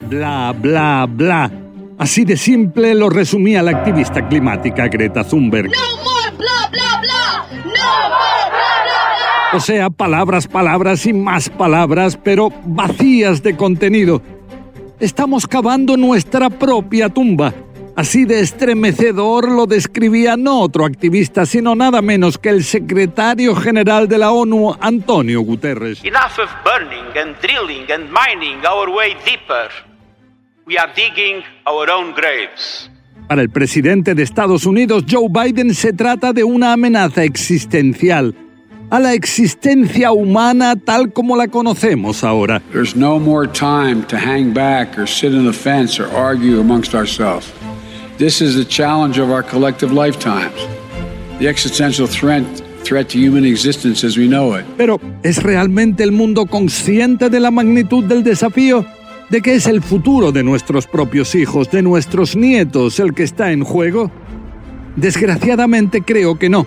Bla, bla, bla. Así de simple lo resumía la activista climática Greta Thunberg. No more blah blah blah. No more blah blah blah. O sea, palabras, palabras y más palabras, pero vacías de contenido. Estamos cavando nuestra propia tumba. Así de estremecedor lo describía no otro activista, sino nada menos que el secretario general de la ONU, Antonio Guterres. Enough of burning and drilling and mining our way deeper. We are digging our own graves. Para el presidente de Estados Unidos, Joe Biden, se trata de una amenaza existencial a la existencia humana tal como la conocemos ahora. There's no more time to hang back or sit on the fence or argue amongst ourselves. This is the challenge of our collective lifetimes. The existential threat, threat to human existence as we know it. Pero, ¿es realmente el mundo consciente de la magnitud del desafío? ¿De que es el futuro de nuestros propios hijos, de nuestros nietos, el que está en juego? Desgraciadamente creo que no.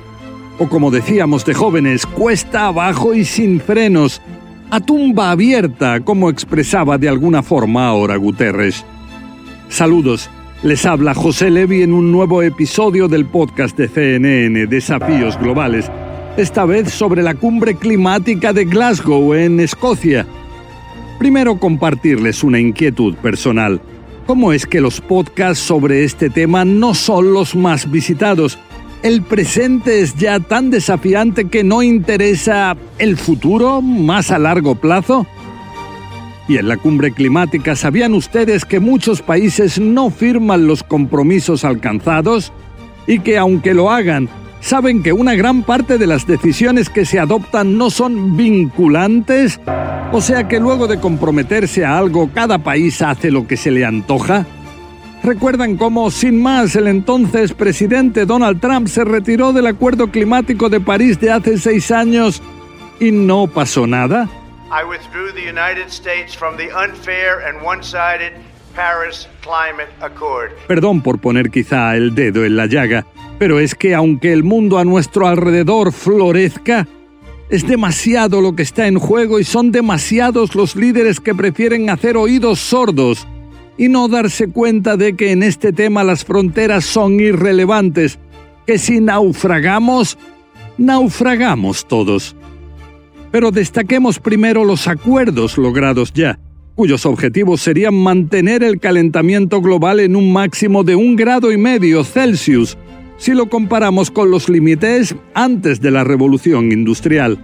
O como decíamos de jóvenes, cuesta abajo y sin frenos, a tumba abierta, como expresaba de alguna forma ahora Guterres. Saludos, les habla José Levi en un nuevo episodio del podcast de CNN Desafíos Globales, esta vez sobre la cumbre climática de Glasgow en Escocia. Primero compartirles una inquietud personal. ¿Cómo es que los podcasts sobre este tema no son los más visitados? ¿El presente es ya tan desafiante que no interesa el futuro más a largo plazo? Y en la cumbre climática, ¿sabían ustedes que muchos países no firman los compromisos alcanzados? Y que aunque lo hagan, saben que una gran parte de las decisiones que se adoptan no son vinculantes? O sea que luego de comprometerse a algo, cada país hace lo que se le antoja. ¿Recuerdan cómo, sin más, el entonces presidente Donald Trump se retiró del Acuerdo Climático de París de hace seis años y no pasó nada? I withdrew the United States from the unfair and one-sided Paris Climate Accord. Perdón por poner quizá el dedo en la llaga, pero es que aunque el mundo a nuestro alrededor florezca, es demasiado lo que está en juego y son demasiados los líderes que prefieren hacer oídos sordos y no darse cuenta de que en este tema las fronteras son irrelevantes, que si naufragamos, naufragamos todos. Pero destaquemos primero los acuerdos logrados ya, cuyos objetivos serían mantener el calentamiento global en un máximo de un grado y medio Celsius, si lo comparamos con los límites antes de la revolución industrial.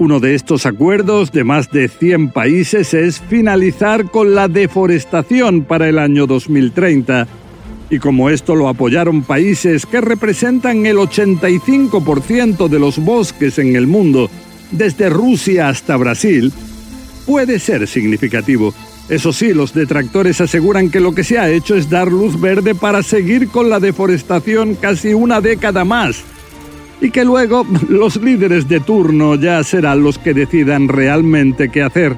Uno de estos acuerdos de más de 100 países es finalizar con la deforestación para el año 2030. Y como esto lo apoyaron países que representan el 85% de los bosques en el mundo, desde Rusia hasta Brasil, puede ser significativo. Eso sí, los detractores aseguran que lo que se ha hecho es dar luz verde para seguir con la deforestación casi una década más y que luego los líderes de turno ya serán los que decidan realmente qué hacer.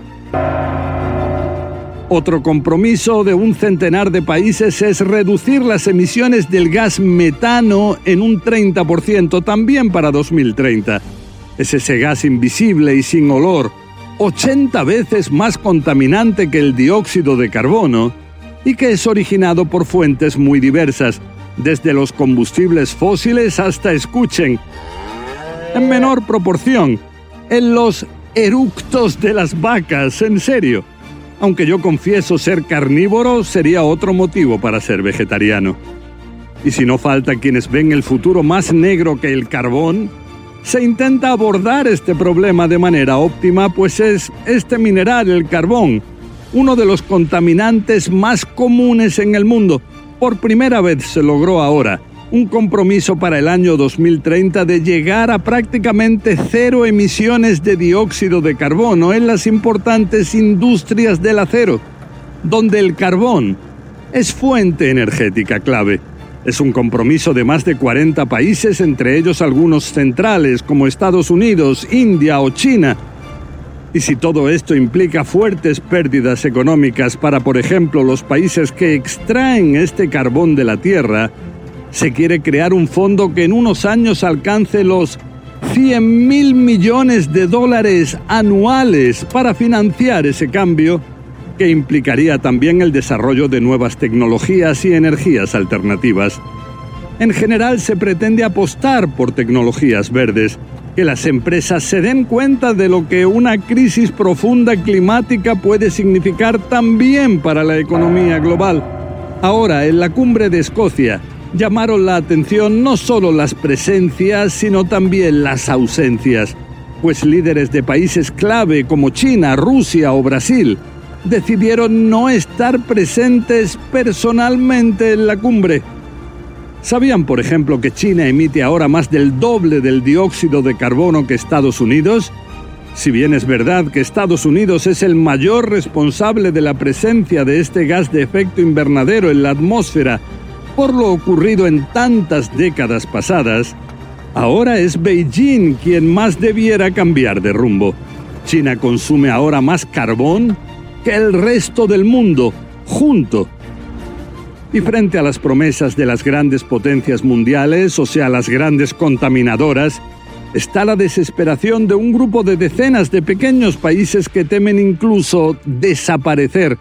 Otro compromiso de un centenar de países es reducir las emisiones del gas metano en un 30% también para 2030. Es ese gas invisible y sin olor, 80 veces más contaminante que el dióxido de carbono y que es originado por fuentes muy diversas, desde los combustibles fósiles hasta, escuchen, en menor proporción, en los eructos de las vacas, en serio. Aunque yo confieso ser carnívoro, sería otro motivo para ser vegetariano. Y si no falta quienes ven el futuro más negro que el carbón, se intenta abordar este problema de manera óptima, pues es este mineral, el carbón, uno de los contaminantes más comunes en el mundo. Por primera vez se logró ahora un compromiso para el año 2030 de llegar a prácticamente cero emisiones de dióxido de carbono en las importantes industrias del acero. donde el carbón es fuente energética clave. Es un compromiso de más de 40 países, entre ellos algunos centrales como Estados Unidos, India o China. Y si todo esto implica fuertes pérdidas económicas para, por ejemplo, los países que extraen este carbón de la tierra, se quiere crear un fondo que en unos años alcance los 100 mil millones de dólares anuales para financiar ese cambio que implicaría también el desarrollo de nuevas tecnologías y energías alternativas. En general se pretende apostar por tecnologías verdes, que las empresas se den cuenta de lo que una crisis profunda climática puede significar también para la economía global. Ahora, en la cumbre de Escocia, llamaron la atención no solo las presencias, sino también las ausencias, pues líderes de países clave como China, Rusia o Brasil decidieron no estar presentes personalmente en la cumbre. ¿Sabían, por ejemplo, que China emite ahora más del doble del dióxido de carbono que Estados Unidos? Si bien es verdad que Estados Unidos es el mayor responsable de la presencia de este gas de efecto invernadero en la atmósfera por lo ocurrido en tantas décadas pasadas, ahora es Beijing quien más debiera cambiar de rumbo. China consume ahora más carbón que el resto del mundo, junto. Y frente a las promesas de las grandes potencias mundiales, o sea, las grandes contaminadoras, está la desesperación de un grupo de decenas de pequeños países que temen incluso desaparecer.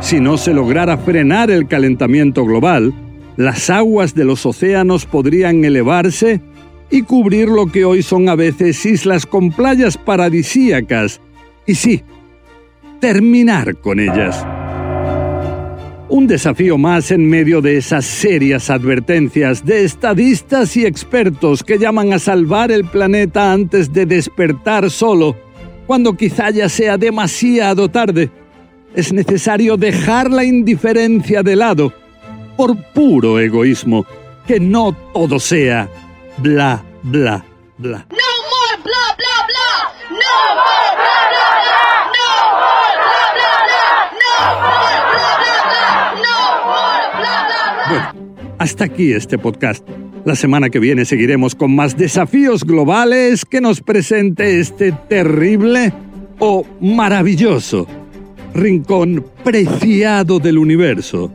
Si no se lograra frenar el calentamiento global, las aguas de los océanos podrían elevarse y cubrir lo que hoy son a veces islas con playas paradisíacas. Y sí, terminar con ellas. Un desafío más en medio de esas serias advertencias de estadistas y expertos que llaman a salvar el planeta antes de despertar solo, cuando quizá ya sea demasiado tarde. Es necesario dejar la indiferencia de lado, por puro egoísmo, que no todo sea bla, bla, bla. Hasta aquí este podcast. La semana que viene seguiremos con más desafíos globales que nos presente este terrible o maravilloso rincón preciado del universo,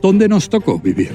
donde nos tocó vivir.